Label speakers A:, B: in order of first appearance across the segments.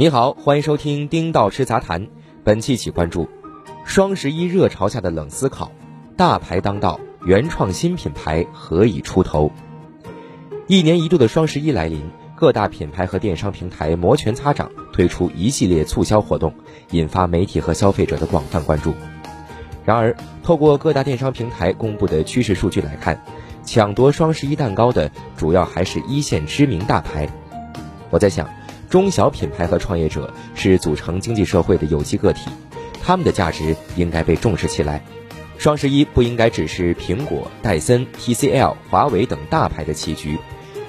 A: 你好，欢迎收听《丁道吃杂谈》。本期起关注：双十一热潮下的冷思考，大牌当道，原创新品牌何以出头？一年一度的双十一来临，各大品牌和电商平台摩拳擦掌，推出一系列促销活动，引发媒体和消费者的广泛关注。然而，透过各大电商平台公布的趋势数据来看，抢夺双十一蛋糕的主要还是一线知名大牌。我在想，中小品牌和创业者是组成经济社会的有机个体，他们的价值应该被重视起来。双十一不应该只是苹果、戴森、TCL、华为等大牌的棋局，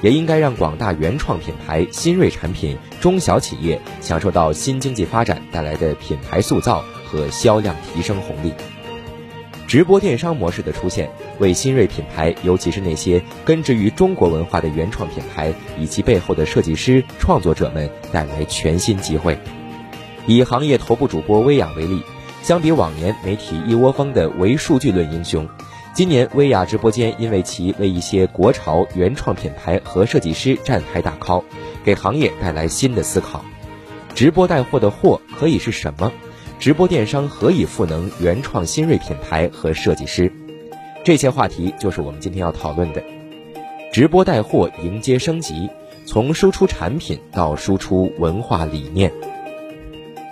A: 也应该让广大原创品牌、新锐产品、中小企业享受到新经济发展带来的品牌塑造和销量提升红利。直播电商模式的出现，为新锐品牌，尤其是那些根植于中国文化的原创品牌以及背后的设计师、创作者们带来全新机会。以行业头部主播薇娅为例，相比往年媒体一窝蜂的唯数据论英雄，今年薇娅直播间因为其为一些国潮原创品牌和设计师站台打 call，给行业带来新的思考：直播带货的货可以是什么？直播电商何以赋能原创新锐品牌和设计师？这些话题就是我们今天要讨论的。直播带货迎接升级，从输出产品到输出文化理念。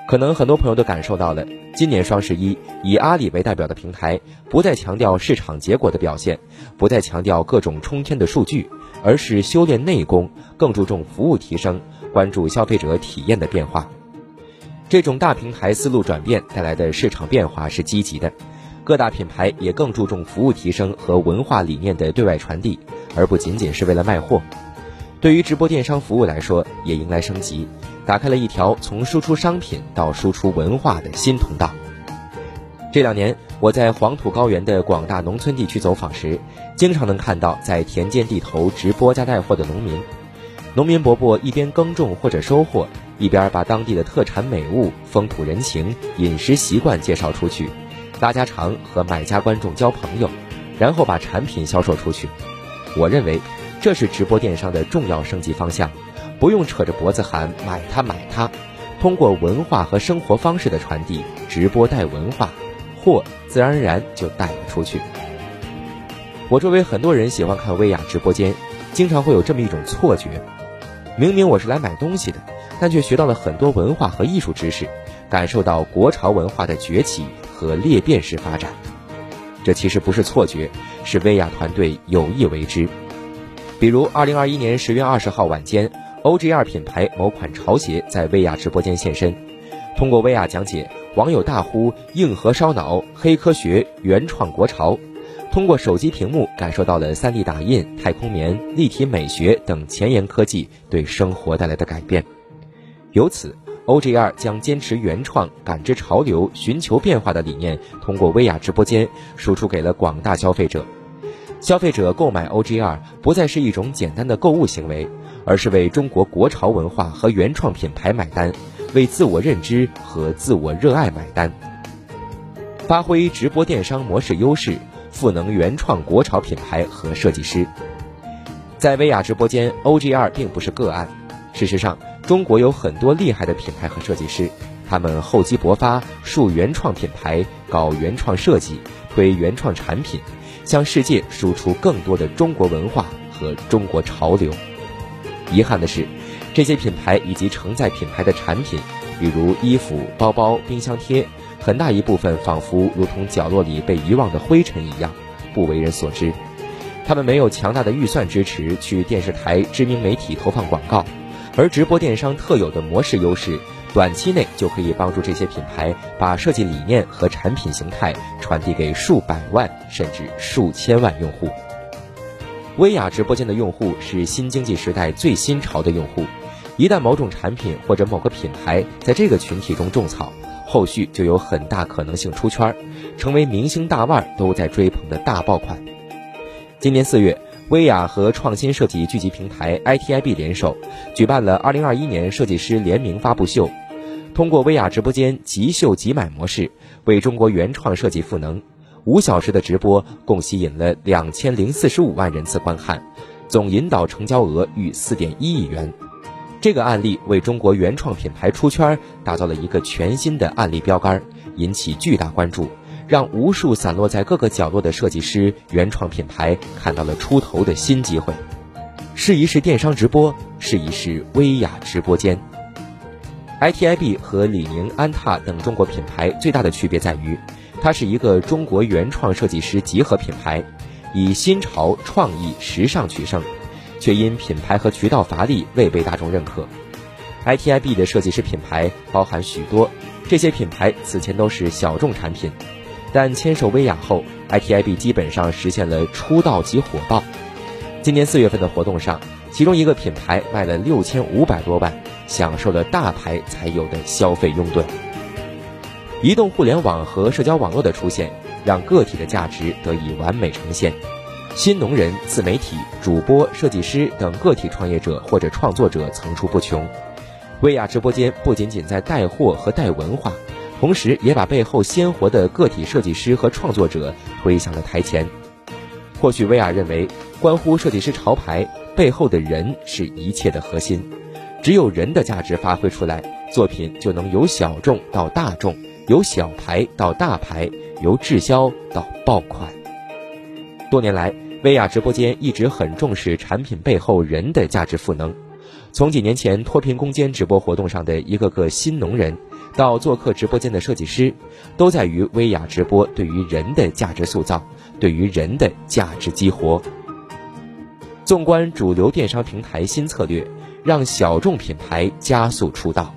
A: 可能很多朋友都感受到了，今年双十一以阿里为代表的平台不再强调市场结果的表现，不再强调各种冲天的数据，而是修炼内功，更注重服务提升，关注消费者体验的变化。这种大平台思路转变带来的市场变化是积极的，各大品牌也更注重服务提升和文化理念的对外传递，而不仅仅是为了卖货。对于直播电商服务来说，也迎来升级，打开了一条从输出商品到输出文化的新通道。这两年，我在黄土高原的广大农村地区走访时，经常能看到在田间地头直播加带货的农民。农民伯伯一边耕种或者收获。一边把当地的特产美物、风土人情、饮食习惯介绍出去，拉家常和买家观众交朋友，然后把产品销售出去。我认为这是直播电商的重要升级方向，不用扯着脖子喊买它买它，通过文化和生活方式的传递，直播带文化，货自然而然就带了出去。我周围很多人喜欢看薇娅直播间，经常会有这么一种错觉，明明我是来买东西的。但却学到了很多文化和艺术知识，感受到国潮文化的崛起和裂变式发展。这其实不是错觉，是薇娅团队有意为之。比如，二零二一年十月二十号晚间，OGR 品牌某款潮鞋在薇娅直播间现身。通过薇娅讲解，网友大呼“硬核烧脑、黑科学、原创国潮”。通过手机屏幕，感受到了 3D 打印、太空棉、立体美学等前沿科技对生活带来的改变。由此，OGR 将坚持原创、感知潮流、寻求变化的理念，通过薇娅直播间输出给了广大消费者。消费者购买 OGR 不再是一种简单的购物行为，而是为中国国潮文化和原创品牌买单，为自我认知和自我热爱买单。发挥直播电商模式优势，赋能原创国潮品牌和设计师。在薇娅直播间，OGR 并不是个案。事实上，中国有很多厉害的品牌和设计师，他们厚积薄发，树原创品牌，搞原创设计，推原创产品，向世界输出更多的中国文化和中国潮流。遗憾的是，这些品牌以及承载品牌的产品，比如衣服、包包、冰箱贴，很大一部分仿佛如同角落里被遗忘的灰尘一样，不为人所知。他们没有强大的预算支持去电视台、知名媒体投放广告。而直播电商特有的模式优势，短期内就可以帮助这些品牌把设计理念和产品形态传递给数百万甚至数千万用户。薇娅直播间的用户是新经济时代最新潮的用户，一旦某种产品或者某个品牌在这个群体中种草，后续就有很大可能性出圈，成为明星大腕都在追捧的大爆款。今年四月。薇娅和创新设计聚集平台 ITIB 联手，举办了2021年设计师联名发布秀。通过薇娅直播间即秀即买模式，为中国原创设计赋能。五小时的直播共吸引了两千零四十五万人次观看，总引导成交额逾四点一亿元。这个案例为中国原创品牌出圈打造了一个全新的案例标杆，引起巨大关注，让无数散落在各个角落的设计师、原创品牌看到了出头的新机会。试一试电商直播，试一试薇娅直播间。ITIB 和李宁、安踏等中国品牌最大的区别在于，它是一个中国原创设计师集合品牌，以新潮、创意、时尚取胜，却因品牌和渠道乏力未被大众认可。ITIB 的设计师品牌包含许多，这些品牌此前都是小众产品，但签售薇娅后，ITIB 基本上实现了出道即火爆。今年四月份的活动上，其中一个品牌卖了六千五百多万，享受了大牌才有的消费拥趸。移动互联网和社交网络的出现，让个体的价值得以完美呈现。新农人、自媒体、主播、设计师等个体创业者或者创作者层出不穷。薇娅直播间不仅仅在带货和带文化，同时也把背后鲜活的个体设计师和创作者推向了台前。或许薇娅认为。关乎设计师潮牌背后的人是一切的核心，只有人的价值发挥出来，作品就能由小众到大众，由小牌到大牌，由滞销到爆款。多年来，薇娅直播间一直很重视产品背后人的价值赋能。从几年前脱贫攻坚直播活动上的一个个新农人，到做客直播间的设计师，都在于薇娅直播对于人的价值塑造，对于人的价值激活。纵观主流电商平台新策略，让小众品牌加速出道。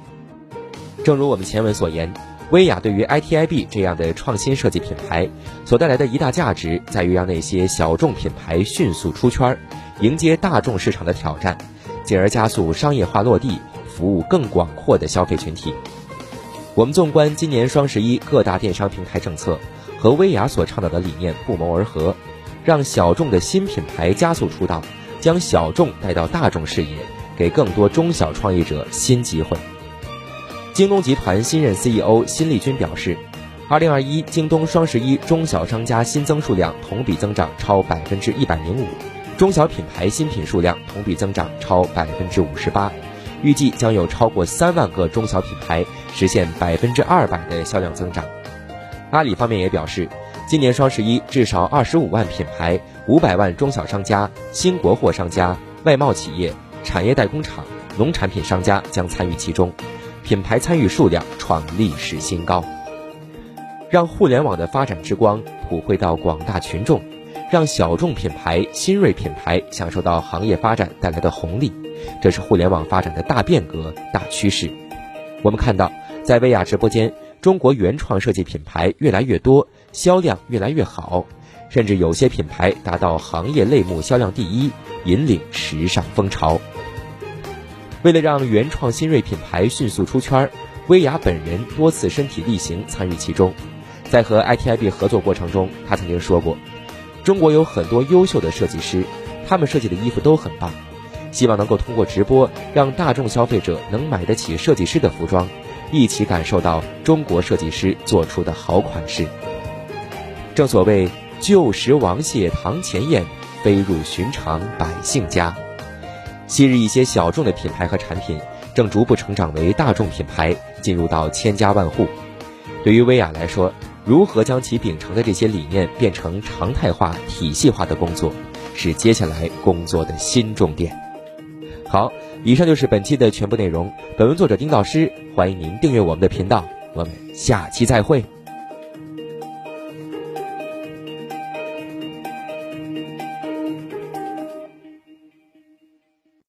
A: 正如我们前文所言，薇娅对于 ITIB 这样的创新设计品牌所带来的一大价值，在于让那些小众品牌迅速出圈，迎接大众市场的挑战，进而加速商业化落地，服务更广阔的消费群体。我们纵观今年双十一各大电商平台政策，和薇娅所倡导的理念不谋而合，让小众的新品牌加速出道。将小众带到大众视野，给更多中小创业者新机会。京东集团新任 CEO 辛立军表示，二零二一京东双十一中小商家新增数量同比增长超百分之一百零五，中小品牌新品数量同比增长超百分之五十八，预计将有超过三万个中小品牌实现百分之二百的销量增长。阿里方面也表示。今年双十一，至少二十五万品牌、五百万中小商家、新国货商家、外贸企业、产业代工厂、农产品商家将参与其中，品牌参与数量创历史新高。让互联网的发展之光普惠到广大群众，让小众品牌、新锐品牌享受到行业发展带来的红利，这是互联网发展的大变革、大趋势。我们看到，在薇娅直播间。中国原创设计品牌越来越多，销量越来越好，甚至有些品牌达到行业类目销量第一，引领时尚风潮。为了让原创新锐品牌迅速出圈，薇娅本人多次身体力行参与其中。在和 ITIB 合作过程中，她曾经说过：“中国有很多优秀的设计师，他们设计的衣服都很棒，希望能够通过直播，让大众消费者能买得起设计师的服装。”一起感受到中国设计师做出的好款式。正所谓旧时王谢堂前燕，飞入寻常百姓家。昔日一些小众的品牌和产品，正逐步成长为大众品牌，进入到千家万户。对于薇娅来说，如何将其秉承的这些理念变成常态化、体系化的工作，是接下来工作的新重点。好。以上就是本期的全部内容。本文作者丁老师，欢迎您订阅我们的频道。我们下期再会。